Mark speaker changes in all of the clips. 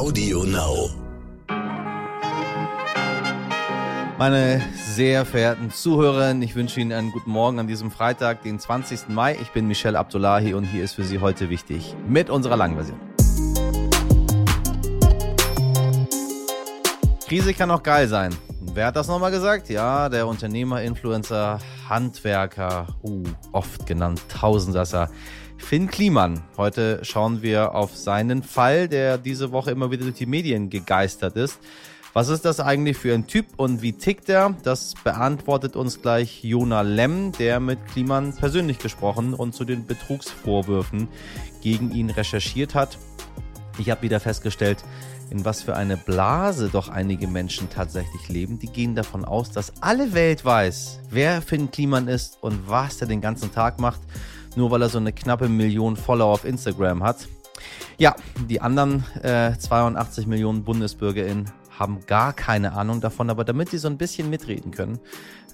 Speaker 1: Audio Now.
Speaker 2: Meine sehr verehrten Zuhörerinnen, ich wünsche Ihnen einen guten Morgen an diesem Freitag, den 20. Mai. Ich bin Michelle Abdullahi und hier ist für Sie heute wichtig mit unserer langen Version. Krise kann auch geil sein. Wer hat das nochmal gesagt? Ja, der Unternehmer, Influencer, Handwerker, uh, oft genannt Tausendsasser, Finn Kliman. Heute schauen wir auf seinen Fall, der diese Woche immer wieder durch die Medien gegeistert ist. Was ist das eigentlich für ein Typ und wie tickt er? Das beantwortet uns gleich Jona Lemm, der mit Kliman persönlich gesprochen und zu den Betrugsvorwürfen gegen ihn recherchiert hat. Ich habe wieder festgestellt, in was für eine Blase doch einige Menschen tatsächlich leben. Die gehen davon aus, dass alle Welt weiß, wer Finn Kliman ist und was er den ganzen Tag macht, nur weil er so eine knappe Million Follower auf Instagram hat. Ja, die anderen äh, 82 Millionen BundesbürgerInnen haben gar keine Ahnung davon, aber damit Sie so ein bisschen mitreden können,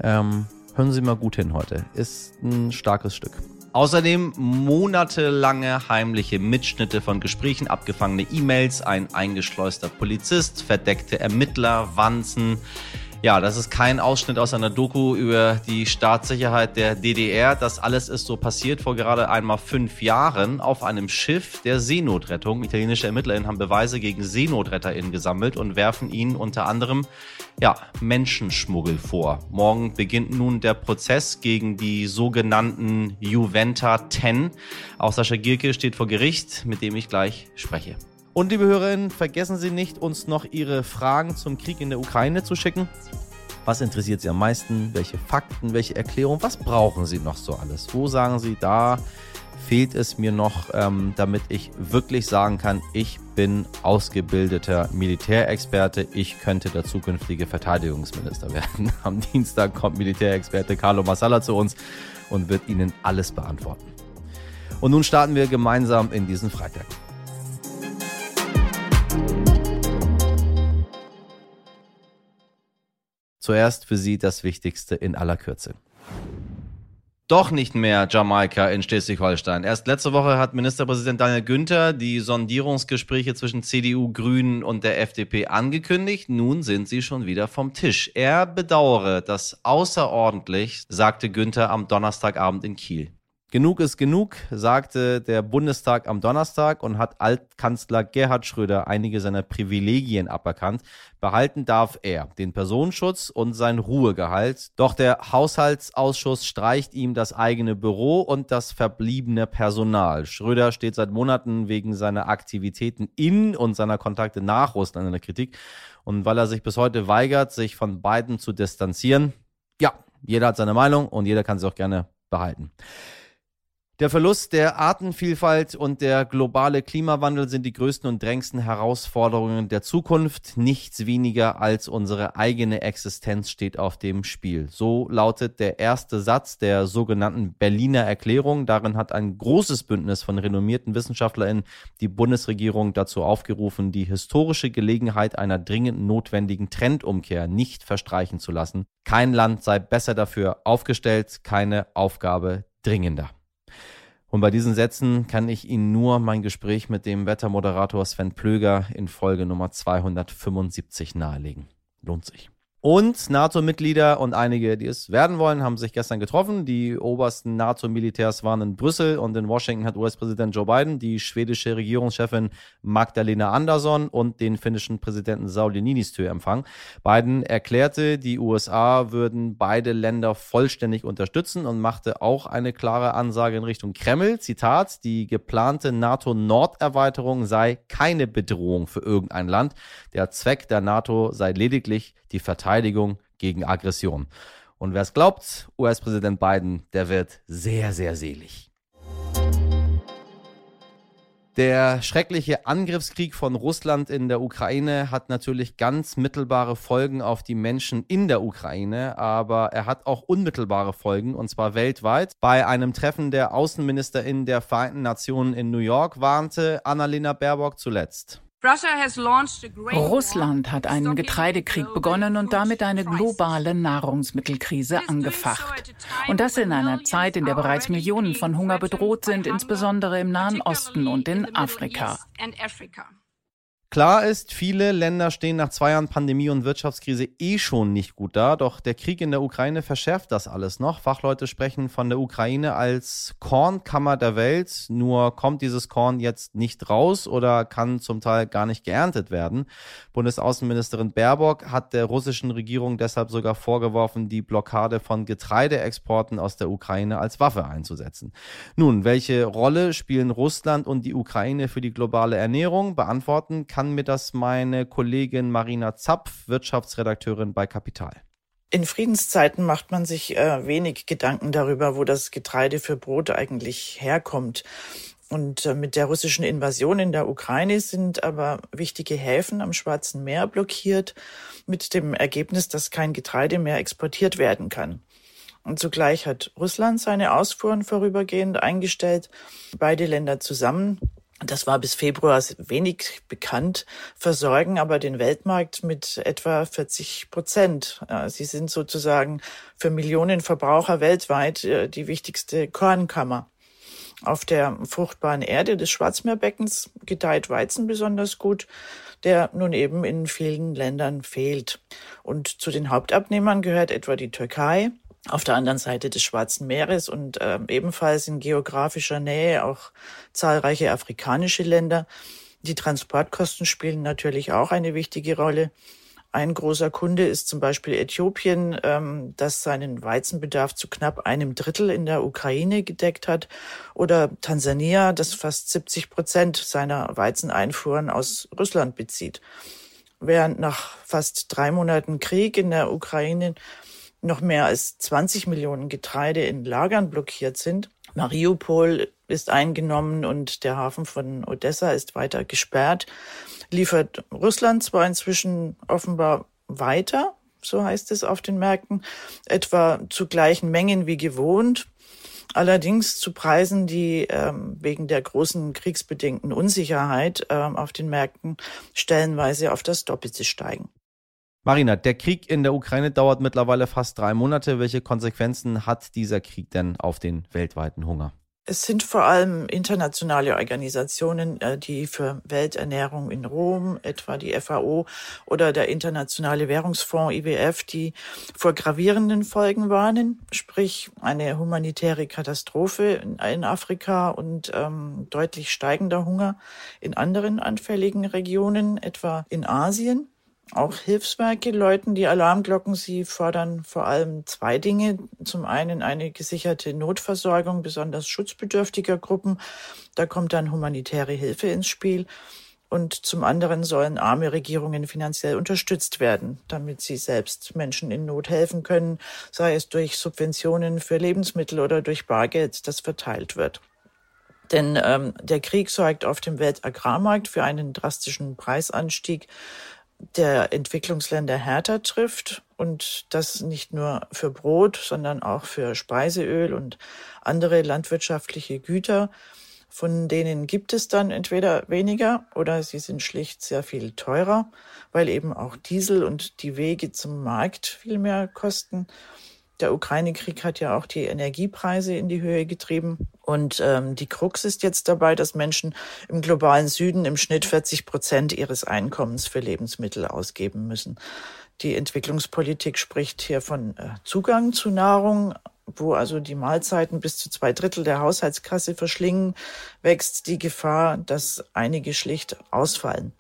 Speaker 2: ähm, hören Sie mal gut hin heute. Ist ein starkes Stück. Außerdem monatelange heimliche Mitschnitte von Gesprächen, abgefangene E-Mails, ein eingeschleuster Polizist, verdeckte Ermittler, Wanzen, ja, das ist kein Ausschnitt aus einer Doku über die Staatssicherheit der DDR. Das alles ist so passiert vor gerade einmal fünf Jahren auf einem Schiff der Seenotrettung. Italienische ErmittlerInnen haben Beweise gegen SeenotretterInnen gesammelt und werfen ihnen unter anderem ja, Menschenschmuggel vor. Morgen beginnt nun der Prozess gegen die sogenannten Juventa 10. Auch Sascha Gierke steht vor Gericht, mit dem ich gleich spreche. Und liebe Hörerinnen, vergessen Sie nicht, uns noch Ihre Fragen zum Krieg in der Ukraine zu schicken. Was interessiert Sie am meisten? Welche Fakten, welche Erklärungen? Was brauchen Sie noch so alles? Wo sagen Sie, da fehlt es mir noch, ähm, damit ich wirklich sagen kann, ich bin ausgebildeter Militärexperte. Ich könnte der zukünftige Verteidigungsminister werden. Am Dienstag kommt Militärexperte Carlo Massala zu uns und wird Ihnen alles beantworten. Und nun starten wir gemeinsam in diesen Freitag. Zuerst für Sie das Wichtigste in aller Kürze. Doch nicht mehr Jamaika in Schleswig-Holstein. Erst letzte Woche hat Ministerpräsident Daniel Günther die Sondierungsgespräche zwischen CDU, Grünen und der FDP angekündigt. Nun sind sie schon wieder vom Tisch. Er bedauere das außerordentlich, sagte Günther am Donnerstagabend in Kiel. Genug ist genug, sagte der Bundestag am Donnerstag und hat Altkanzler Gerhard Schröder einige seiner Privilegien aberkannt. Behalten darf er den Personenschutz und sein Ruhegehalt. Doch der Haushaltsausschuss streicht ihm das eigene Büro und das verbliebene Personal. Schröder steht seit Monaten wegen seiner Aktivitäten in und seiner Kontakte nach Russland in der Kritik. Und weil er sich bis heute weigert, sich von beiden zu distanzieren, ja, jeder hat seine Meinung und jeder kann sie auch gerne behalten. Der Verlust der Artenvielfalt und der globale Klimawandel sind die größten und drängendsten Herausforderungen der Zukunft. Nichts weniger als unsere eigene Existenz steht auf dem Spiel. So lautet der erste Satz der sogenannten Berliner Erklärung. Darin hat ein großes Bündnis von renommierten WissenschaftlerInnen die Bundesregierung dazu aufgerufen, die historische Gelegenheit einer dringend notwendigen Trendumkehr nicht verstreichen zu lassen. Kein Land sei besser dafür aufgestellt, keine Aufgabe dringender. Und bei diesen Sätzen kann ich Ihnen nur mein Gespräch mit dem Wettermoderator Sven Plöger in Folge Nummer 275 nahelegen. Lohnt sich. Und NATO-Mitglieder und einige, die es werden wollen, haben sich gestern getroffen. Die obersten NATO-Militärs waren in Brüssel und in Washington hat US-Präsident Joe Biden die schwedische Regierungschefin Magdalena Andersson und den finnischen Präsidenten Sauli Niinistö empfangen. Biden erklärte, die USA würden beide Länder vollständig unterstützen und machte auch eine klare Ansage in Richtung Kreml. Zitat, die geplante NATO-Norderweiterung sei keine Bedrohung für irgendein Land. Der Zweck der NATO sei lediglich die Verteidigung gegen Aggression. Und wer es glaubt, US-Präsident Biden, der wird sehr, sehr selig. Der schreckliche Angriffskrieg von Russland in der Ukraine hat natürlich ganz mittelbare Folgen auf die Menschen in der Ukraine, aber er hat auch unmittelbare Folgen, und zwar weltweit. Bei einem Treffen der Außenministerin der Vereinten Nationen in New York warnte Annalena Baerbock zuletzt.
Speaker 3: Russland hat einen Getreidekrieg begonnen und damit eine globale Nahrungsmittelkrise angefacht. Und das in einer Zeit, in der bereits Millionen von Hunger bedroht sind, insbesondere im Nahen Osten und in Afrika.
Speaker 2: Klar ist, viele Länder stehen nach zwei Jahren Pandemie und Wirtschaftskrise eh schon nicht gut da, doch der Krieg in der Ukraine verschärft das alles noch. Fachleute sprechen von der Ukraine als Kornkammer der Welt, nur kommt dieses Korn jetzt nicht raus oder kann zum Teil gar nicht geerntet werden. Bundesaußenministerin Baerbock hat der russischen Regierung deshalb sogar vorgeworfen, die Blockade von Getreideexporten aus der Ukraine als Waffe einzusetzen. Nun, welche Rolle spielen Russland und die Ukraine für die globale Ernährung? Beantworten kann mir das meine Kollegin Marina Zapf, Wirtschaftsredakteurin bei Kapital.
Speaker 1: In Friedenszeiten macht man sich äh, wenig Gedanken darüber, wo das Getreide für Brot eigentlich herkommt. Und äh, mit der russischen Invasion in der Ukraine sind aber wichtige Häfen am Schwarzen Meer blockiert, mit dem Ergebnis, dass kein Getreide mehr exportiert werden kann. Und zugleich hat Russland seine Ausfuhren vorübergehend eingestellt. Beide Länder zusammen das war bis Februar wenig bekannt, versorgen aber den Weltmarkt mit etwa 40 Prozent. Sie sind sozusagen für Millionen Verbraucher weltweit äh, die wichtigste Kornkammer. Auf der fruchtbaren Erde des Schwarzmeerbeckens gedeiht Weizen besonders gut, der nun eben in vielen Ländern fehlt. Und zu den Hauptabnehmern gehört etwa die Türkei, auf der anderen Seite des Schwarzen Meeres und äh, ebenfalls in geografischer Nähe auch zahlreiche afrikanische Länder. Die Transportkosten spielen natürlich auch eine wichtige Rolle. Ein großer Kunde ist zum Beispiel Äthiopien, ähm, das seinen Weizenbedarf zu knapp einem Drittel in der Ukraine gedeckt hat, oder Tansania, das fast 70 Prozent seiner Weizeneinfuhren aus Russland bezieht. Während nach fast drei Monaten Krieg in der Ukraine noch mehr als 20 Millionen Getreide in Lagern blockiert sind. Mariupol ist eingenommen und der Hafen von Odessa ist weiter gesperrt. Liefert Russland zwar inzwischen offenbar weiter, so heißt es auf den Märkten, etwa zu gleichen Mengen wie gewohnt, allerdings zu Preisen, die ähm, wegen der großen kriegsbedingten Unsicherheit ähm, auf den Märkten stellenweise auf das Doppelte steigen.
Speaker 2: Marina, der Krieg in der Ukraine dauert mittlerweile fast drei Monate. Welche Konsequenzen hat dieser Krieg denn auf den weltweiten Hunger?
Speaker 1: Es sind vor allem internationale Organisationen, äh, die für Welternährung in Rom, etwa die FAO oder der Internationale Währungsfonds IWF, die vor gravierenden Folgen warnen, sprich eine humanitäre Katastrophe in Afrika und ähm, deutlich steigender Hunger in anderen anfälligen Regionen, etwa in Asien. Auch Hilfswerke läuten die Alarmglocken. Sie fordern vor allem zwei Dinge. Zum einen eine gesicherte Notversorgung besonders schutzbedürftiger Gruppen. Da kommt dann humanitäre Hilfe ins Spiel. Und zum anderen sollen arme Regierungen finanziell unterstützt werden, damit sie selbst Menschen in Not helfen können, sei es durch Subventionen für Lebensmittel oder durch Bargeld, das verteilt wird. Denn ähm, der Krieg sorgt auf dem Weltagrarmarkt für einen drastischen Preisanstieg der Entwicklungsländer härter trifft und das nicht nur für Brot, sondern auch für Speiseöl und andere landwirtschaftliche Güter. Von denen gibt es dann entweder weniger oder sie sind schlicht sehr viel teurer, weil eben auch Diesel und die Wege zum Markt viel mehr kosten. Der Ukraine-Krieg hat ja auch die Energiepreise in die Höhe getrieben. Und ähm, die Krux ist jetzt dabei, dass Menschen im globalen Süden im Schnitt 40 Prozent ihres Einkommens für Lebensmittel ausgeben müssen. Die Entwicklungspolitik spricht hier von äh, Zugang zu Nahrung, wo also die Mahlzeiten bis zu zwei Drittel der Haushaltskasse verschlingen, wächst die Gefahr, dass einige schlicht ausfallen.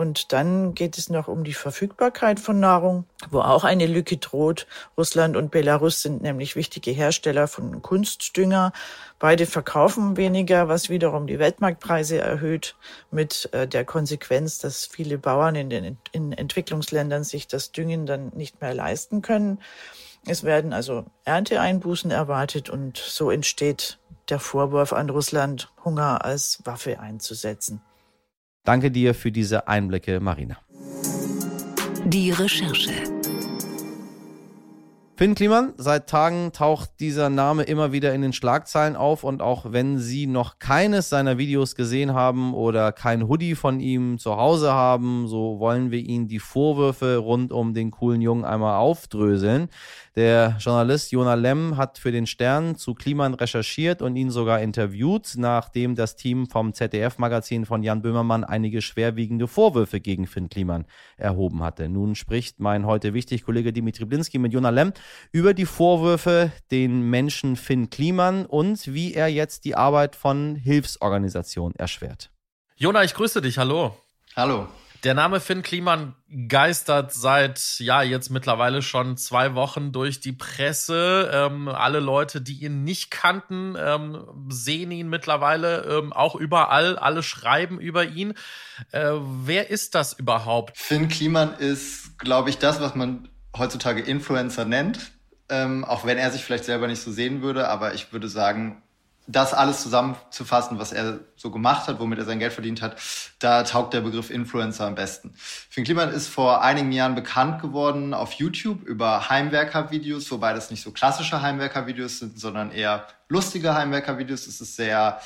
Speaker 1: Und dann geht es noch um die Verfügbarkeit von Nahrung, wo auch eine Lücke droht. Russland und Belarus sind nämlich wichtige Hersteller von Kunstdünger. Beide verkaufen weniger, was wiederum die Weltmarktpreise erhöht, mit äh, der Konsequenz, dass viele Bauern in den in Entwicklungsländern sich das Düngen dann nicht mehr leisten können. Es werden also Ernteeinbußen erwartet und so entsteht der Vorwurf an Russland, Hunger als Waffe einzusetzen.
Speaker 2: Danke dir für diese Einblicke, Marina.
Speaker 4: Die Recherche.
Speaker 2: Finn Kliman, seit Tagen taucht dieser Name immer wieder in den Schlagzeilen auf und auch wenn Sie noch keines seiner Videos gesehen haben oder kein Hoodie von ihm zu Hause haben, so wollen wir Ihnen die Vorwürfe rund um den coolen Jungen einmal aufdröseln. Der Journalist Jonah Lemm hat für den Stern zu Kliman recherchiert und ihn sogar interviewt, nachdem das Team vom ZDF-Magazin von Jan Böhmermann einige schwerwiegende Vorwürfe gegen Finn Kliman erhoben hatte. Nun spricht mein heute wichtig Kollege Dimitri Blinski mit Jonah Lemm über die Vorwürfe den Menschen Finn Kliman und wie er jetzt die Arbeit von Hilfsorganisationen erschwert.
Speaker 4: Jonah, ich grüße dich. Hallo.
Speaker 5: Hallo.
Speaker 4: Der Name Finn Kliman geistert seit, ja, jetzt mittlerweile schon zwei Wochen durch die Presse. Ähm, alle Leute, die ihn nicht kannten, ähm, sehen ihn mittlerweile ähm, auch überall. Alle schreiben über ihn. Äh, wer ist das überhaupt?
Speaker 5: Finn Kliman ist, glaube ich, das, was man heutzutage Influencer nennt. Ähm, auch wenn er sich vielleicht selber nicht so sehen würde, aber ich würde sagen, das alles zusammenzufassen, was er so gemacht hat, womit er sein Geld verdient hat, da taugt der Begriff Influencer am besten. Finn Kliman ist vor einigen Jahren bekannt geworden auf YouTube über Heimwerker-Videos, wobei das nicht so klassische Heimwerker-Videos sind, sondern eher lustige Heimwerker-Videos. Es ist sehr,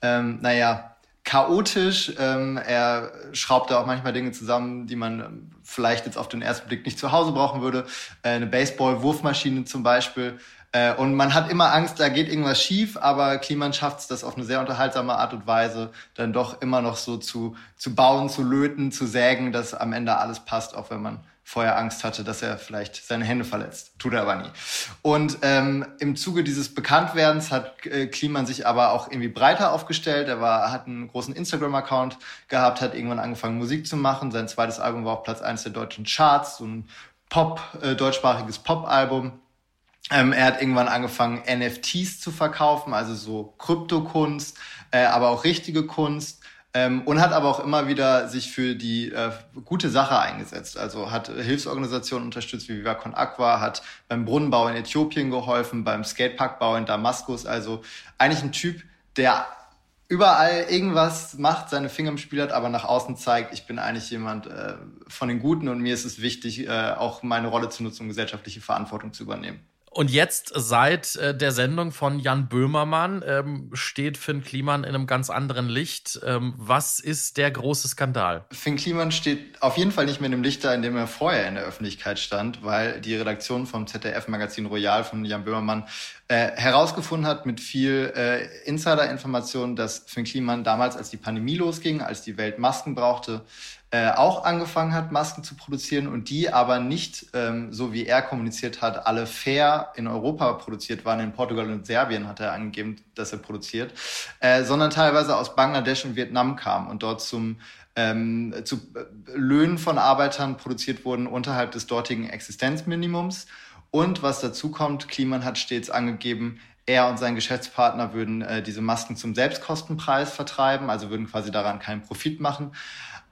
Speaker 5: ähm, naja, chaotisch. Ähm, er schraubt da auch manchmal Dinge zusammen, die man vielleicht jetzt auf den ersten Blick nicht zu Hause brauchen würde. Äh, eine Baseball-Wurfmaschine zum Beispiel äh, und man hat immer Angst, da geht irgendwas schief, aber Kliman schafft es, das auf eine sehr unterhaltsame Art und Weise dann doch immer noch so zu, zu bauen, zu löten, zu sägen, dass am Ende alles passt, auch wenn man vorher Angst hatte, dass er vielleicht seine Hände verletzt. Tut er aber nie. Und ähm, im Zuge dieses Bekanntwerdens hat äh, Kliman sich aber auch irgendwie breiter aufgestellt. Er war, hat einen großen Instagram-Account gehabt, hat irgendwann angefangen, Musik zu machen. Sein zweites Album war auf Platz eins der deutschen Charts, so ein Pop, äh, deutschsprachiges Pop-Album. Ähm, er hat irgendwann angefangen, NFTs zu verkaufen, also so Kryptokunst, äh, aber auch richtige Kunst. Ähm, und hat aber auch immer wieder sich für die äh, gute Sache eingesetzt. Also hat Hilfsorganisationen unterstützt wie Viva Con Aqua, hat beim Brunnenbau in Äthiopien geholfen, beim Skateparkbau in Damaskus. Also eigentlich ein Typ, der überall irgendwas macht, seine Finger im Spiel hat, aber nach außen zeigt, ich bin eigentlich jemand äh, von den Guten und mir ist es wichtig, äh, auch meine Rolle zu nutzen, um gesellschaftliche Verantwortung zu übernehmen.
Speaker 4: Und jetzt seit äh, der Sendung von Jan Böhmermann ähm, steht Finn Kliman in einem ganz anderen Licht. Ähm, was ist der große Skandal?
Speaker 5: Finn Kliman steht auf jeden Fall nicht mehr in dem Licht da, in dem er vorher in der Öffentlichkeit stand, weil die Redaktion vom ZDF-Magazin Royal von Jan Böhmermann äh, herausgefunden hat mit viel äh, Insider-Informationen, dass Finn Kliman damals, als die Pandemie losging, als die Welt Masken brauchte, äh, auch angefangen hat, Masken zu produzieren und die aber nicht, ähm, so wie er kommuniziert hat, alle fair in Europa produziert waren. In Portugal und Serbien hat er angegeben, dass er produziert, äh, sondern teilweise aus Bangladesch und Vietnam kam und dort zum ähm, zu äh, Löhnen von Arbeitern produziert wurden unterhalb des dortigen Existenzminimums. Und was dazu kommt, Kliman hat stets angegeben, er und sein Geschäftspartner würden äh, diese Masken zum Selbstkostenpreis vertreiben, also würden quasi daran keinen Profit machen.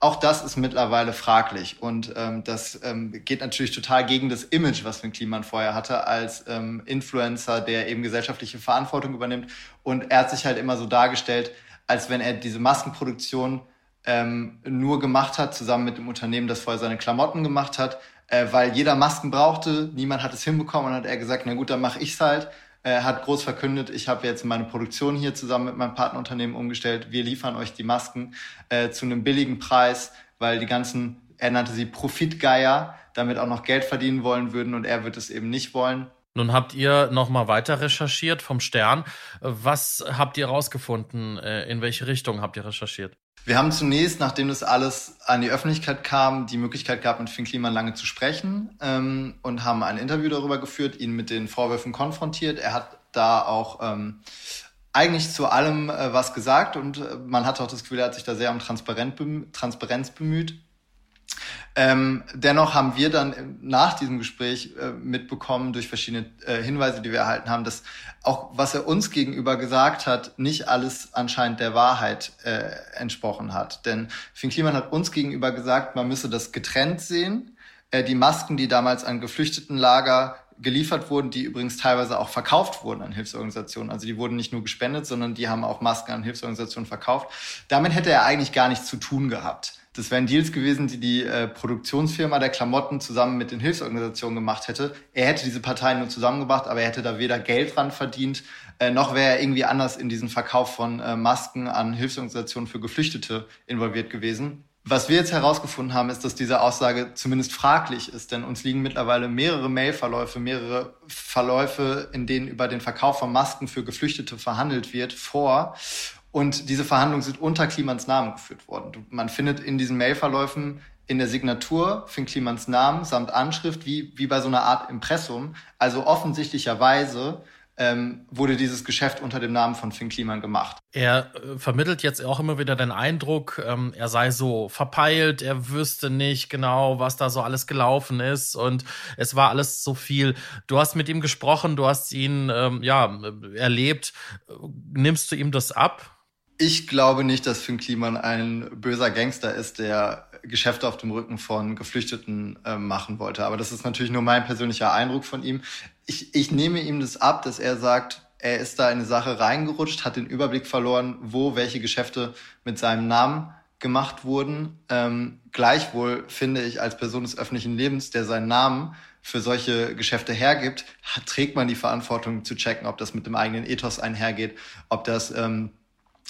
Speaker 5: Auch das ist mittlerweile fraglich. Und ähm, das ähm, geht natürlich total gegen das Image, was Finn Kliman vorher hatte als ähm, Influencer, der eben gesellschaftliche Verantwortung übernimmt. Und er hat sich halt immer so dargestellt, als wenn er diese Maskenproduktion ähm, nur gemacht hat, zusammen mit dem Unternehmen, das vorher seine Klamotten gemacht hat, äh, weil jeder Masken brauchte, niemand hat es hinbekommen. Und hat er gesagt, na gut, dann mache ich's halt äh, hat groß verkündet, ich habe jetzt meine Produktion hier zusammen mit meinem Partnerunternehmen umgestellt. Wir liefern euch die Masken äh, zu einem billigen Preis, weil die ganzen, er nannte sie Profitgeier, damit auch noch Geld verdienen wollen würden und er wird es eben nicht wollen.
Speaker 4: Nun habt ihr noch mal weiter recherchiert vom Stern. Was habt ihr herausgefunden? Äh, in welche Richtung habt ihr recherchiert?
Speaker 5: Wir haben zunächst, nachdem das alles an die Öffentlichkeit kam, die Möglichkeit gehabt, mit Finn Kliman lange zu sprechen ähm, und haben ein Interview darüber geführt, ihn mit den Vorwürfen konfrontiert. Er hat da auch ähm, eigentlich zu allem äh, was gesagt und äh, man hat auch das Gefühl, er hat sich da sehr um Transparenz bemüht. Ähm, dennoch haben wir dann nach diesem Gespräch äh, mitbekommen durch verschiedene äh, Hinweise, die wir erhalten haben, dass auch was er uns gegenüber gesagt hat, nicht alles anscheinend der Wahrheit äh, entsprochen hat. Denn Finn Kliman hat uns gegenüber gesagt, man müsse das getrennt sehen. äh, die Masken, die damals an Geflüchtetenlager geliefert wurden, die übrigens teilweise auch verkauft wurden an Hilfsorganisationen. Also die wurden nicht nur gespendet, sondern die haben auch Masken an Hilfsorganisationen verkauft. Damit hätte er eigentlich gar nichts zu tun gehabt. Das wären Deals gewesen, die die äh, Produktionsfirma der Klamotten zusammen mit den Hilfsorganisationen gemacht hätte. Er hätte diese Parteien nur zusammengebracht, aber er hätte da weder Geld dran verdient, äh, noch wäre er irgendwie anders in diesen Verkauf von äh, Masken an Hilfsorganisationen für Geflüchtete involviert gewesen. Was wir jetzt herausgefunden haben, ist, dass diese Aussage zumindest fraglich ist, denn uns liegen mittlerweile mehrere Mailverläufe, mehrere Verläufe, in denen über den Verkauf von Masken für Geflüchtete verhandelt wird, vor. Und diese Verhandlungen sind unter Klimans Namen geführt worden. Man findet in diesen Mailverläufen in der Signatur Finn Klimans Namen samt Anschrift wie, wie bei so einer Art Impressum. Also offensichtlicherweise ähm, wurde dieses Geschäft unter dem Namen von Finn Kliman gemacht.
Speaker 4: Er äh, vermittelt jetzt auch immer wieder den Eindruck, ähm, er sei so verpeilt, er wüsste nicht genau, was da so alles gelaufen ist und es war alles so viel. Du hast mit ihm gesprochen, du hast ihn ähm, ja erlebt. Nimmst du ihm das ab?
Speaker 5: Ich glaube nicht, dass Finn Kliman ein böser Gangster ist, der Geschäfte auf dem Rücken von Geflüchteten äh, machen wollte. Aber das ist natürlich nur mein persönlicher Eindruck von ihm. Ich, ich nehme ihm das ab, dass er sagt, er ist da in eine Sache reingerutscht, hat den Überblick verloren, wo welche Geschäfte mit seinem Namen gemacht wurden. Ähm, gleichwohl finde ich als Person des öffentlichen Lebens, der seinen Namen für solche Geschäfte hergibt, hat, trägt man die Verantwortung zu checken, ob das mit dem eigenen Ethos einhergeht, ob das ähm,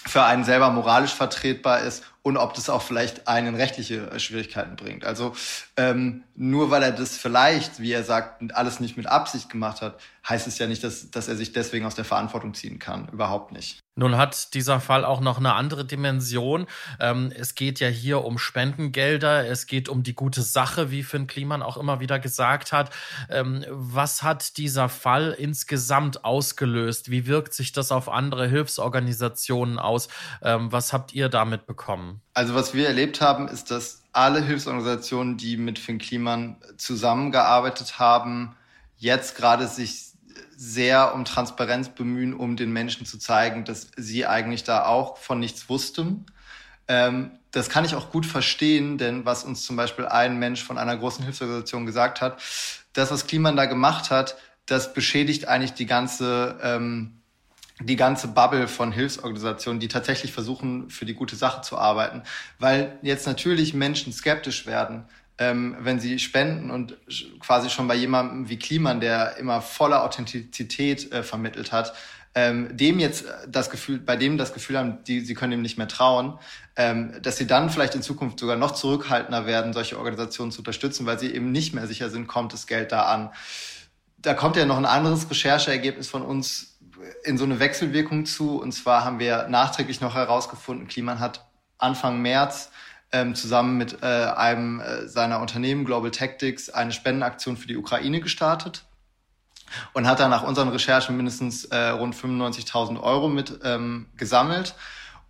Speaker 5: für einen selber moralisch vertretbar ist und ob das auch vielleicht einen rechtliche äh, Schwierigkeiten bringt. Also ähm, nur weil er das vielleicht, wie er sagt, alles nicht mit Absicht gemacht hat, heißt es ja nicht, dass, dass er sich deswegen aus der Verantwortung ziehen kann. Überhaupt nicht.
Speaker 4: Nun hat dieser Fall auch noch eine andere Dimension. Ähm, es geht ja hier um Spendengelder, es geht um die gute Sache, wie Finn Kliman auch immer wieder gesagt hat. Ähm, was hat dieser Fall insgesamt ausgelöst? Wie wirkt sich das auf andere Hilfsorganisationen aus? Ähm, was habt ihr damit bekommen?
Speaker 5: Also was wir erlebt haben, ist, dass alle Hilfsorganisationen, die mit Finn Kliman zusammengearbeitet haben, jetzt gerade sich sehr um Transparenz bemühen, um den Menschen zu zeigen, dass sie eigentlich da auch von nichts wussten. Ähm, das kann ich auch gut verstehen, denn was uns zum Beispiel ein Mensch von einer großen Hilfsorganisation gesagt hat, das, was Kliman da gemacht hat, das beschädigt eigentlich die ganze, ähm, die ganze Bubble von Hilfsorganisationen, die tatsächlich versuchen, für die gute Sache zu arbeiten. Weil jetzt natürlich Menschen skeptisch werden ähm, wenn sie spenden und quasi schon bei jemandem wie Kliman, der immer voller Authentizität äh, vermittelt hat, ähm, dem jetzt das Gefühl, bei dem das Gefühl haben, die, sie können ihm nicht mehr trauen, ähm, dass sie dann vielleicht in Zukunft sogar noch zurückhaltender werden, solche Organisationen zu unterstützen, weil sie eben nicht mehr sicher sind, kommt das Geld da an. Da kommt ja noch ein anderes Rechercheergebnis von uns in so eine Wechselwirkung zu. Und zwar haben wir nachträglich noch herausgefunden, Kliman hat Anfang März ähm, zusammen mit äh, einem äh, seiner Unternehmen Global Tactics eine Spendenaktion für die Ukraine gestartet und hat dann nach unseren Recherchen mindestens äh, rund 95.000 Euro mit ähm, gesammelt.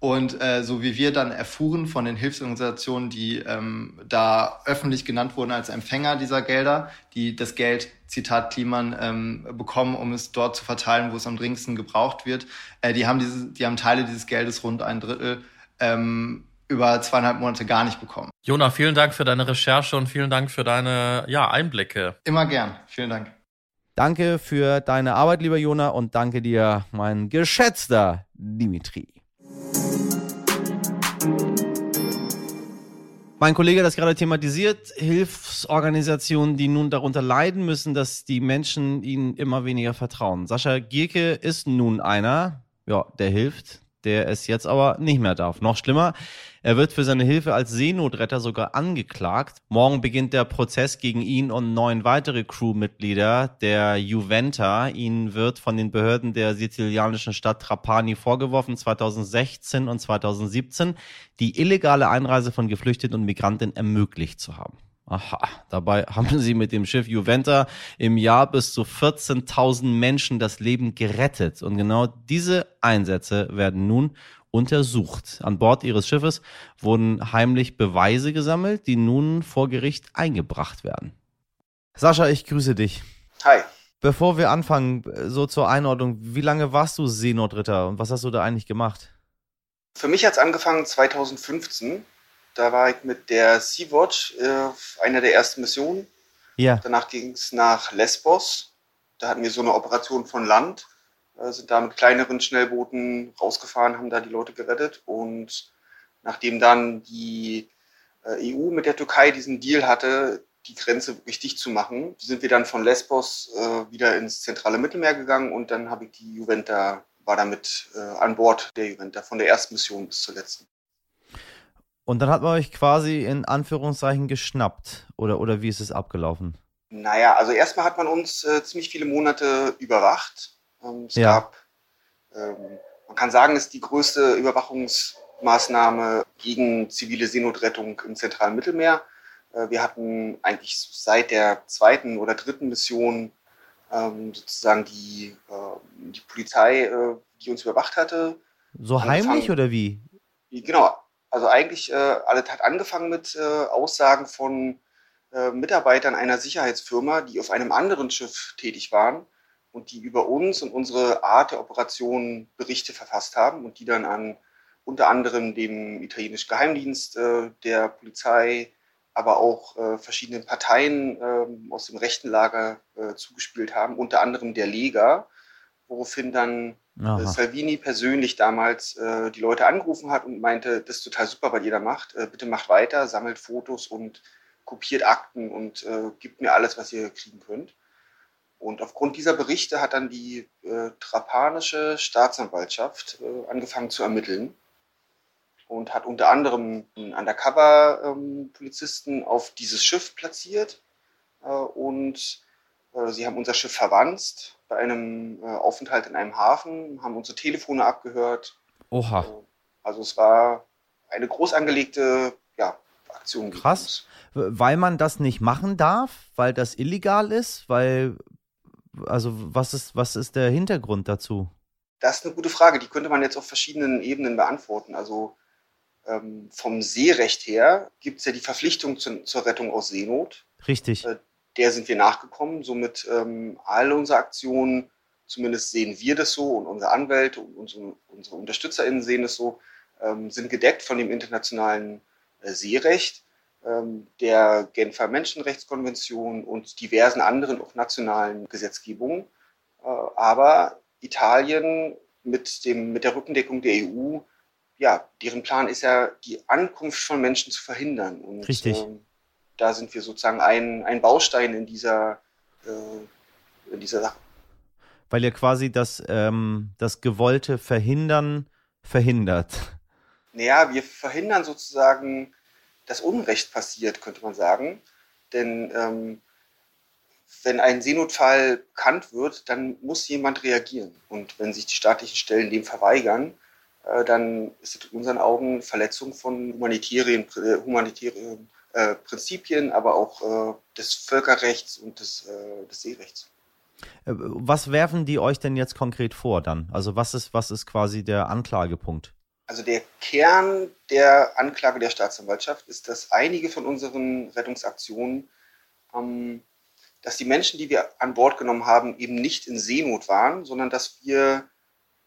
Speaker 5: Und äh, so wie wir dann erfuhren von den Hilfsorganisationen, die ähm, da öffentlich genannt wurden als Empfänger dieser Gelder, die das Geld, Zitat Kliman, ähm, bekommen, um es dort zu verteilen, wo es am dringendsten gebraucht wird, äh, die haben diese, die haben Teile dieses Geldes, rund ein Drittel, ähm, über zweieinhalb Monate gar nicht bekommen.
Speaker 4: Jona, vielen Dank für deine Recherche und vielen Dank für deine ja, Einblicke.
Speaker 5: Immer gern. Vielen Dank.
Speaker 2: Danke für deine Arbeit, lieber Jona, und danke dir, mein geschätzter Dimitri. Mein Kollege hat das gerade thematisiert, Hilfsorganisationen, die nun darunter leiden müssen, dass die Menschen ihnen immer weniger vertrauen. Sascha Gierke ist nun einer, ja, der hilft, der es jetzt aber nicht mehr darf. Noch schlimmer, er wird für seine Hilfe als Seenotretter sogar angeklagt. Morgen beginnt der Prozess gegen ihn und neun weitere Crewmitglieder der Juventa. Ihnen wird von den Behörden der sizilianischen Stadt Trapani vorgeworfen, 2016 und 2017 die illegale Einreise von Geflüchteten und Migranten ermöglicht zu haben. Aha, dabei haben sie mit dem Schiff Juventa im Jahr bis zu 14.000 Menschen das Leben gerettet. Und genau diese Einsätze werden nun untersucht. An Bord ihres Schiffes wurden heimlich Beweise gesammelt, die nun vor Gericht eingebracht werden. Sascha, ich grüße dich.
Speaker 6: Hi.
Speaker 2: Bevor wir anfangen, so zur Einordnung, wie lange warst du Seenotretter und was hast du da eigentlich gemacht?
Speaker 6: Für mich hat es angefangen 2015 da war ich mit der Sea-Watch äh, einer der ersten Missionen Ja. Danach ging es nach Lesbos. Da hatten wir so eine Operation von Land, sind da mit kleineren Schnellbooten rausgefahren, haben da die Leute gerettet. Und nachdem dann die äh, EU mit der Türkei diesen Deal hatte, die Grenze wirklich dicht zu machen, sind wir dann von Lesbos äh, wieder ins zentrale Mittelmeer gegangen und dann habe ich die Juventa, war damit äh, an Bord der Juventa, von der ersten Mission bis zur letzten.
Speaker 2: Und dann hat man euch quasi in Anführungszeichen geschnappt. Oder, oder wie ist es abgelaufen?
Speaker 6: Naja, also erstmal hat man uns äh, ziemlich viele Monate überwacht. Ähm, es ja. gab, ähm, man kann sagen, es ist die größte Überwachungsmaßnahme gegen zivile Seenotrettung im zentralen Mittelmeer. Äh, wir hatten eigentlich seit der zweiten oder dritten Mission ähm, sozusagen die, äh, die Polizei, äh, die uns überwacht hatte.
Speaker 2: So heimlich oder wie?
Speaker 6: Genau, also eigentlich, äh, alles hat angefangen mit äh, Aussagen von äh, Mitarbeitern einer Sicherheitsfirma, die auf einem anderen Schiff tätig waren und die über uns und unsere Art der Operation Berichte verfasst haben und die dann an unter anderem dem italienischen Geheimdienst, äh, der Polizei, aber auch äh, verschiedenen Parteien äh, aus dem rechten Lager äh, zugespielt haben, unter anderem der Lega, woraufhin dann Aha. Salvini persönlich damals äh, die Leute angerufen hat und meinte, das ist total super, was ihr da macht. Äh, bitte macht weiter, sammelt Fotos und kopiert Akten und äh, gibt mir alles, was ihr kriegen könnt. Und aufgrund dieser Berichte hat dann die äh, trapanische Staatsanwaltschaft äh, angefangen zu ermitteln und hat unter anderem einen Undercover-Polizisten ähm, auf dieses Schiff platziert äh, und sie haben unser Schiff verwanzt bei einem äh, Aufenthalt in einem Hafen, haben unsere Telefone abgehört.
Speaker 2: Oha.
Speaker 6: Also, also es war eine groß angelegte ja, Aktion.
Speaker 2: Krass. Weil man das nicht machen darf, weil das illegal ist, weil also was ist was ist der Hintergrund dazu?
Speaker 6: Das ist eine gute Frage. Die könnte man jetzt auf verschiedenen Ebenen beantworten. Also ähm, vom Seerecht her gibt es ja die Verpflichtung zu, zur Rettung aus Seenot.
Speaker 2: Richtig. Äh,
Speaker 6: der sind wir nachgekommen. Somit ähm, all unsere Aktionen, zumindest sehen wir das so und unsere Anwälte und unsere, unsere UnterstützerInnen sehen das so, ähm, sind gedeckt von dem internationalen äh, Seerecht, der Genfer Menschenrechtskonvention und diversen anderen auch nationalen Gesetzgebungen. Äh, aber Italien mit, dem, mit der Rückendeckung der EU, ja, deren Plan ist ja, die Ankunft von Menschen zu verhindern.
Speaker 2: Und, Richtig. Ähm,
Speaker 6: da sind wir sozusagen ein, ein Baustein in dieser, äh, in dieser Sache.
Speaker 2: Weil ihr quasi das, ähm, das gewollte Verhindern verhindert.
Speaker 6: Naja, wir verhindern sozusagen, dass Unrecht passiert, könnte man sagen. Denn ähm, wenn ein Seenotfall bekannt wird, dann muss jemand reagieren. Und wenn sich die staatlichen Stellen dem verweigern, äh, dann ist es in unseren Augen Verletzung von humanitären, äh, humanitären äh, Prinzipien, aber auch äh, des Völkerrechts und des, äh, des Seerechts.
Speaker 2: Äh, was werfen die euch denn jetzt konkret vor dann? Also was ist, was ist quasi der Anklagepunkt?
Speaker 6: Also der Kern der Anklage der Staatsanwaltschaft ist, dass einige von unseren Rettungsaktionen, ähm, dass die Menschen, die wir an Bord genommen haben, eben nicht in Seenot waren, sondern dass wir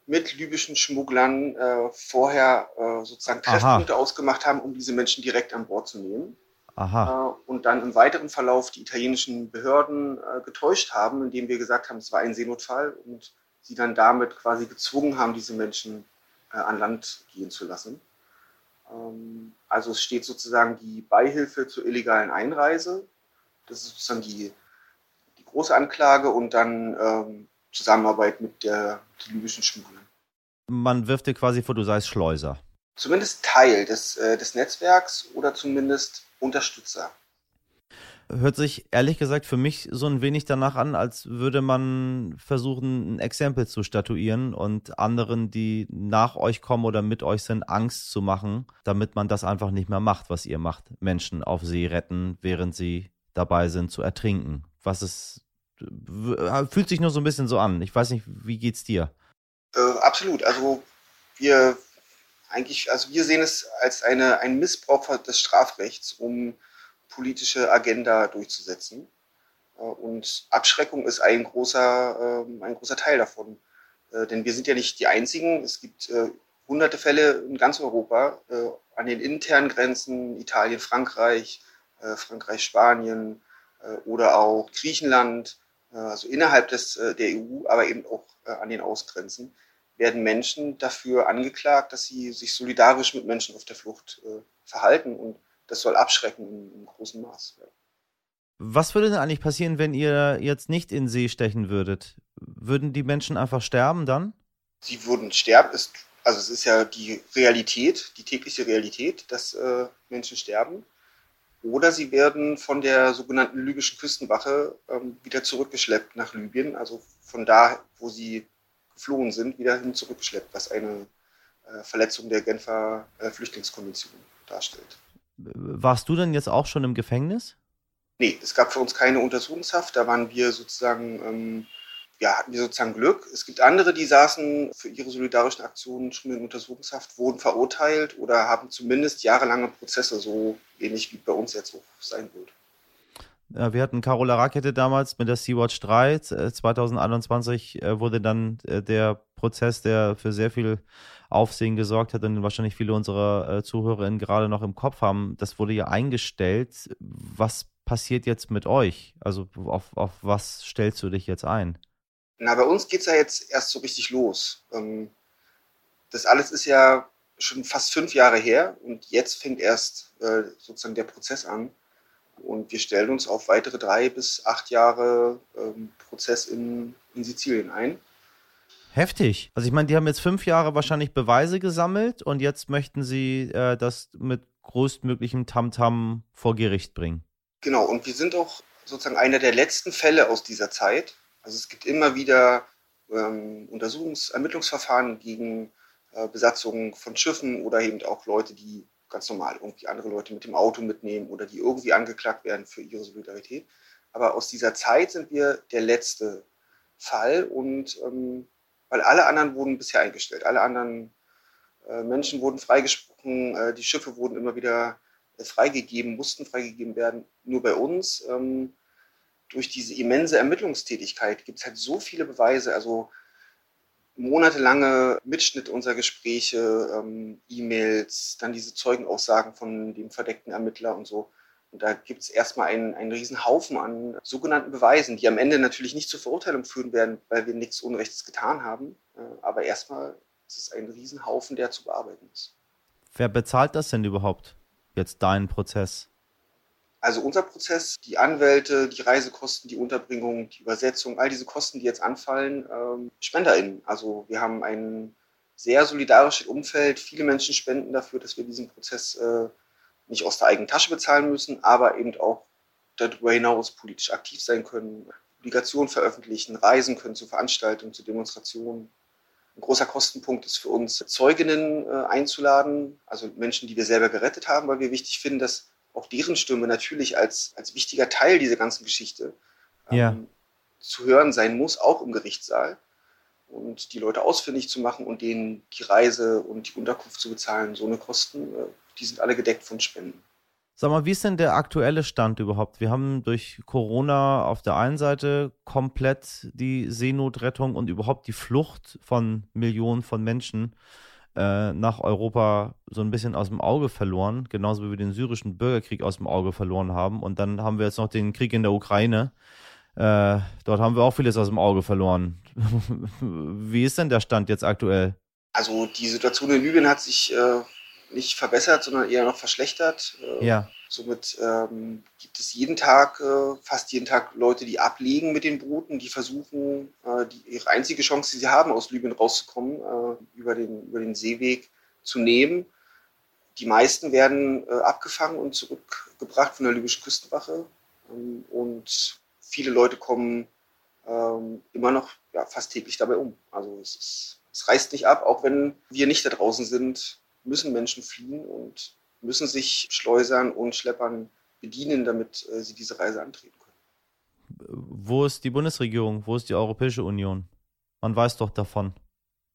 Speaker 6: mit libyschen Schmugglern äh, vorher äh, sozusagen Treffpunkte Aha. ausgemacht haben, um diese Menschen direkt an Bord zu nehmen.
Speaker 2: Aha.
Speaker 6: Äh, und dann im weiteren Verlauf die italienischen Behörden äh, getäuscht haben, indem wir gesagt haben, es war ein Seenotfall und sie dann damit quasi gezwungen haben, diese Menschen äh, an Land gehen zu lassen. Ähm, also es steht sozusagen die Beihilfe zur illegalen Einreise. Das ist sozusagen die, die große Anklage und dann ähm, Zusammenarbeit mit der libyschen Schmugglern.
Speaker 2: Man wirft dir quasi vor, du seist Schleuser.
Speaker 6: Zumindest Teil des, äh, des Netzwerks oder zumindest Unterstützer.
Speaker 2: Hört sich ehrlich gesagt für mich so ein wenig danach an, als würde man versuchen, ein Exempel zu statuieren und anderen, die nach euch kommen oder mit euch sind, Angst zu machen, damit man das einfach nicht mehr macht, was ihr macht. Menschen auf See retten, während sie dabei sind zu ertrinken. Was ist, fühlt sich nur so ein bisschen so an. Ich weiß nicht, wie geht's dir?
Speaker 6: Äh, absolut. Also wir eigentlich, also wir sehen es als eine, ein Missbrauch des Strafrechts, um politische Agenda durchzusetzen. Äh, und Abschreckung ist ein großer, ähm, ein großer Teil davon. Äh, denn wir sind ja nicht die Einzigen. Es gibt äh, hunderte Fälle in ganz Europa, an den internen Grenzen, Italien, Frankreich, Frankreich, Spanien, oder auch Griechenland, also innerhalb des, der EU, aber eben auch an den Ausgrenzen, werden Menschen dafür angeklagt, dass sie sich solidarisch mit Menschen auf der Flucht verhalten. Und das soll abschrecken im, im großen Maß. Ja.
Speaker 2: Was würde denn eigentlich passieren, wenn ihr jetzt nicht in See stechen würdet? Würden die Menschen einfach sterben dann?
Speaker 6: Sie würden sterben. Ist, also es ist ja die Realität, die tägliche Realität, dass äh, Menschen sterben. Oder sie werden von der sogenannten libyschen Küstenwache ähm, wieder zurückgeschleppt nach Libyen, also von da, wo sie geflohen sind, wieder hin zurückgeschleppt, was eine äh, Verletzung der Genfer äh, Flüchtlingskonvention darstellt.
Speaker 2: Warst du denn jetzt auch schon im Gefängnis?
Speaker 6: Nee, es gab für uns keine Untersuchungshaft. Da waren wir sozusagen, ähm, ja, hatten wir sozusagen Glück. Es gibt andere, die saßen für ihre solidarischen Aktionen schon in Untersuchungshaft, wurden verurteilt oder haben zumindest jahrelange Prozesse, so ähnlich wie bei uns jetzt auch sein wird.
Speaker 2: Wir hatten Carola Rakete damals mit der Sea-Watch 3. 2021 äh, wurde dann äh, der Prozess, der für sehr viel Aufsehen gesorgt hat und wahrscheinlich viele unserer äh, ZuhörerInnen gerade noch im Kopf haben, das wurde ja eingestellt. Was passiert jetzt mit euch? Also auf, auf was stellst du dich jetzt ein?
Speaker 6: Na, bei uns geht es ja jetzt erst so richtig los. Ähm, das alles ist ja schon fast fünf Jahre her und jetzt fängt erst äh, sozusagen der Prozess an. Und wir stellen uns auf weitere drei bis acht Jahre ähm, Prozess in, in Sizilien ein.
Speaker 2: Heftig. Also ich meine, die haben jetzt fünf Jahre wahrscheinlich Beweise gesammelt und jetzt möchten sie äh, das mit größtmöglichem Tamtam vor Gericht bringen.
Speaker 6: Genau, und wir sind auch sozusagen einer der letzten Fälle aus dieser Zeit. Also es gibt immer wieder ähm, Untersuchungs-, Ermittlungsverfahren gegen äh, Besatzungen von Schiffen oder eben auch Leute, die ganz normal irgendwie andere Leute mit dem Auto mitnehmen oder die irgendwie angeklagt werden für ihre Solidarität. Aber aus dieser Zeit sind wir der letzte Fall und ähm, weil alle anderen wurden bisher eingestellt, alle anderen äh, Menschen wurden freigesprochen, äh, die Schiffe wurden immer wieder äh, freigegeben, mussten freigegeben werden. Nur bei uns, ähm, durch diese immense Ermittlungstätigkeit, gibt es halt so viele Beweise, also monatelange Mitschnitt unserer Gespräche, ähm, E-Mails, dann diese Zeugenaussagen von dem verdeckten Ermittler und so. Und da gibt es erstmal einen, einen riesen Haufen an sogenannten Beweisen, die am Ende natürlich nicht zur Verurteilung führen werden, weil wir nichts Unrechtes getan haben. Äh, aber erstmal ist es ein Riesenhaufen, der zu bearbeiten ist.
Speaker 2: Wer bezahlt das denn überhaupt? Jetzt deinen Prozess?
Speaker 6: Also unser Prozess, die Anwälte, die Reisekosten, die Unterbringung, die Übersetzung, all diese Kosten, die jetzt anfallen, ähm, SpenderInnen. Also wir haben ein sehr solidarisches Umfeld. Viele Menschen spenden dafür, dass wir diesen Prozess äh, nicht aus der eigenen Tasche bezahlen müssen, aber eben auch darüber hinaus politisch aktiv sein können, Publikationen veröffentlichen, reisen können zu Veranstaltungen, zu Demonstrationen. Ein großer Kostenpunkt ist für uns, Zeuginnen äh, einzuladen, also Menschen, die wir selber gerettet haben, weil wir wichtig finden, dass auch deren Stimme natürlich als, als wichtiger Teil dieser ganzen Geschichte ähm, ja. zu hören sein muss, auch im Gerichtssaal. Und die Leute ausfindig zu machen und denen die Reise und die Unterkunft zu bezahlen, so eine Kosten, äh, die sind alle gedeckt von Spenden.
Speaker 2: Sag mal, wie ist denn der aktuelle Stand überhaupt? Wir haben durch Corona auf der einen Seite komplett die Seenotrettung und überhaupt die Flucht von Millionen von Menschen äh, nach Europa so ein bisschen aus dem Auge verloren, genauso wie wir den syrischen Bürgerkrieg aus dem Auge verloren haben. Und dann haben wir jetzt noch den Krieg in der Ukraine. Äh, dort haben wir auch vieles aus dem Auge verloren. wie ist denn der Stand jetzt aktuell?
Speaker 6: Also die Situation in Libyen hat sich äh, nicht verbessert, sondern eher noch verschlechtert.
Speaker 2: Äh, ja.
Speaker 6: Somit ähm, gibt es jeden Tag, äh, fast jeden Tag Leute, die ablegen mit den Booten, die versuchen, äh, die, ihre einzige Chance, die sie haben, aus Libyen rauszukommen, äh, über, den, über den Seeweg zu nehmen. Die meisten werden äh, abgefangen und zurückgebracht von der libyschen Küstenwache. Ähm, und viele Leute kommen ähm, immer noch ja, fast täglich dabei um. Also es, ist, es reißt nicht ab, auch wenn wir nicht da draußen sind, müssen Menschen fliehen und müssen sich Schleusern und Schleppern bedienen, damit äh, sie diese Reise antreten können.
Speaker 2: Wo ist die Bundesregierung? Wo ist die Europäische Union? Man weiß doch davon.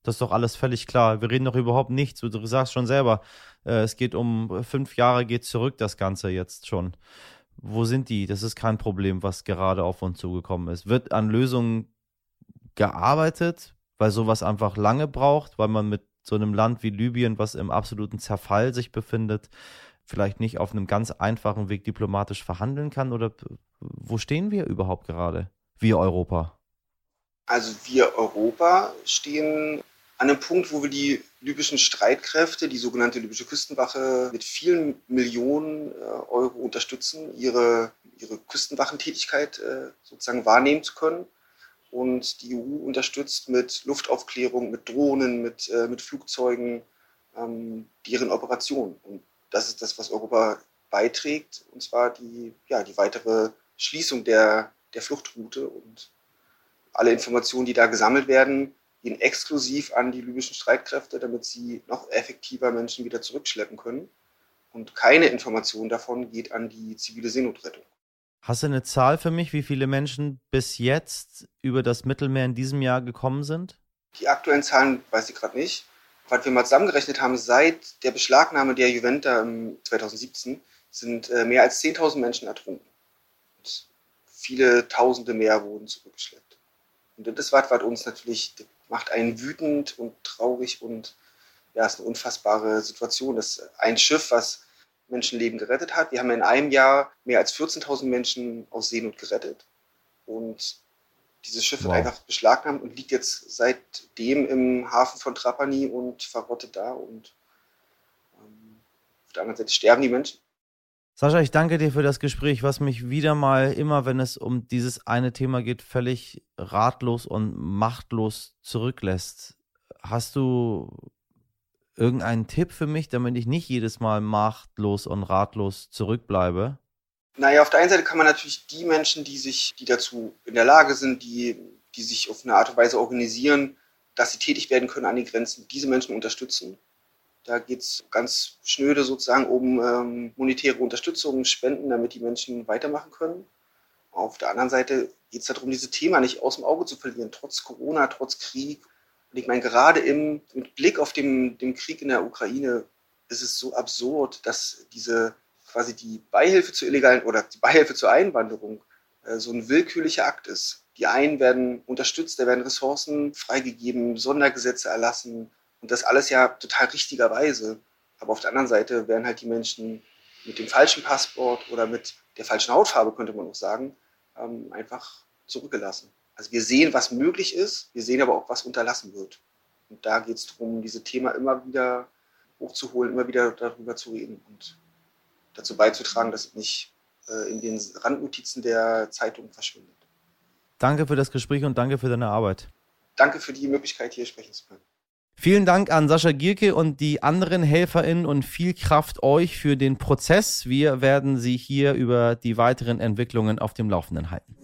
Speaker 2: Das ist doch alles völlig klar. Wir reden doch überhaupt nichts. Du sagst schon selber, äh, es geht um fünf Jahre, geht zurück das Ganze jetzt schon. Wo sind die? Das ist kein Problem, was gerade auf uns zugekommen ist. Wird an Lösungen gearbeitet, weil sowas einfach lange braucht, weil man mit so einem Land wie Libyen, was im absoluten Zerfall sich befindet, vielleicht nicht auf einem ganz einfachen Weg diplomatisch verhandeln kann? Oder wo stehen wir überhaupt gerade, wir Europa?
Speaker 6: Also wir Europa stehen an einem Punkt, wo wir die libyschen Streitkräfte, die sogenannte libysche Küstenwache, mit vielen Millionen äh, Euro unterstützen, ihre, ihre Küstenwachentätigkeit äh, sozusagen wahrnehmen zu können. Und die EU unterstützt mit Luftaufklärung, mit Drohnen, mit, äh, mit Flugzeugen ähm, deren Operationen. Und das ist das, was Europa beiträgt, und zwar die, ja, die weitere Schließung der, der Fluchtroute und alle Informationen, die da gesammelt werden, gehen exklusiv an die libyschen Streitkräfte, damit sie noch effektiver Menschen wieder zurückschleppen können. Und keine Information davon geht an die zivile Seenotrettung.
Speaker 2: Hast du eine Zahl für mich, wie viele Menschen bis jetzt über das Mittelmeer in diesem Jahr gekommen sind?
Speaker 6: Die aktuellen Zahlen weiß ich gerade nicht. Was wir mal zusammengerechnet haben, seit der Beschlagnahme der Juventa im 2017 sind äh, mehr als 10.000 Menschen ertrunken. Und viele Tausende mehr wurden zurückgeschleppt. Und das was, was uns natürlich macht einen wütend und traurig und ja, es ist eine unfassbare Situation. Das ist ein Schiff, was Menschenleben gerettet hat. Wir haben in einem Jahr mehr als 14.000 Menschen aus Seenot gerettet. Und dieses Schiff wow. wird einfach beschlagnahmt und liegt jetzt seitdem im Hafen von Trapani und verrottet da. Und ähm, auf der anderen Seite sterben die Menschen.
Speaker 2: Sascha, ich danke dir für das Gespräch, was mich wieder mal immer, wenn es um dieses eine Thema geht, völlig ratlos und machtlos zurücklässt. Hast du irgendeinen Tipp für mich, damit ich nicht jedes Mal machtlos und ratlos zurückbleibe?
Speaker 6: Naja, auf der einen Seite kann man natürlich die Menschen, die sich, die dazu in der Lage sind, die, die sich auf eine Art und Weise organisieren, dass sie tätig werden können an den Grenzen, diese Menschen unterstützen. Da geht es ganz schnöde sozusagen um ähm, monetäre Unterstützung, Spenden, damit die Menschen weitermachen können. Auf der anderen Seite geht es darum, dieses Thema nicht aus dem Auge zu verlieren, trotz Corona, trotz Krieg. Und ich meine, gerade im, mit Blick auf den, den Krieg in der Ukraine ist es so absurd, dass diese quasi die Beihilfe zur illegalen oder die Beihilfe zur Einwanderung äh, so ein willkürlicher Akt ist. Die einen werden unterstützt, da werden Ressourcen freigegeben, Sondergesetze erlassen, und das alles ja total richtigerweise. Aber auf der anderen Seite werden halt die Menschen mit dem falschen Passport oder mit der falschen Hautfarbe, könnte man auch sagen, ähm, einfach zurückgelassen. Also wir sehen, was möglich ist, wir sehen aber auch, was unterlassen wird. Und da geht es darum, diese Thema immer wieder hochzuholen, immer wieder darüber zu reden und dazu beizutragen, dass es nicht äh, in den Randnotizen der Zeitung verschwindet.
Speaker 2: Danke für das Gespräch und danke für deine Arbeit.
Speaker 6: Danke für die Möglichkeit, hier sprechen zu können.
Speaker 2: Vielen Dank an Sascha Gierke und die anderen HelferInnen und viel Kraft euch für den Prozess. Wir werden Sie hier über die weiteren Entwicklungen auf dem Laufenden halten.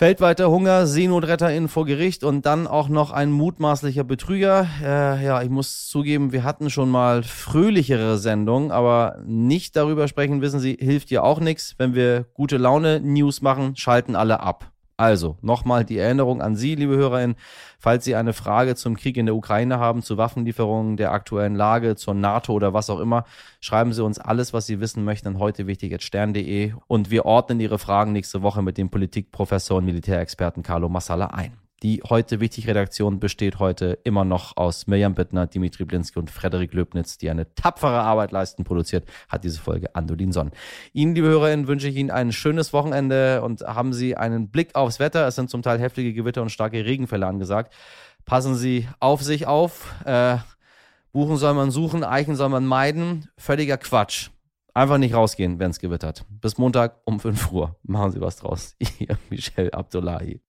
Speaker 2: Weltweiter Hunger, SeenotretterInnen vor Gericht und dann auch noch ein mutmaßlicher Betrüger. Äh, ja, ich muss zugeben, wir hatten schon mal fröhlichere Sendungen, aber nicht darüber sprechen, wissen Sie, hilft ja auch nichts. Wenn wir gute Laune News machen, schalten alle ab. Also, nochmal die Erinnerung an Sie, liebe HörerInnen, falls Sie eine Frage zum Krieg in der Ukraine haben, zu Waffenlieferungen, der aktuellen Lage, zur NATO oder was auch immer, schreiben Sie uns alles, was Sie wissen möchten, an heute wichtig stern.de und wir ordnen Ihre Fragen nächste Woche mit dem Politikprofessor und Militärexperten Carlo Massala ein. Die heute wichtig Redaktion besteht heute immer noch aus Mirjam Bittner, Dimitri Blinski und Frederik Löbnitz, die eine tapfere Arbeit leisten. Produziert hat diese Folge Andolin Sonn. Ihnen, liebe Hörerinnen, wünsche ich Ihnen ein schönes Wochenende und haben Sie einen Blick aufs Wetter. Es sind zum Teil heftige Gewitter und starke Regenfälle angesagt. Passen Sie auf sich auf. Äh, Buchen soll man suchen, Eichen soll man meiden. Völliger Quatsch. Einfach nicht rausgehen, wenn es gewittert. Bis Montag um 5 Uhr. Machen Sie was draus. Ihr Michel Abdullahi.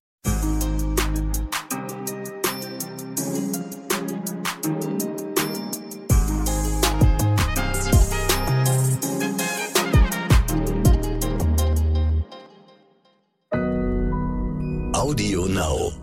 Speaker 7: Audio Now.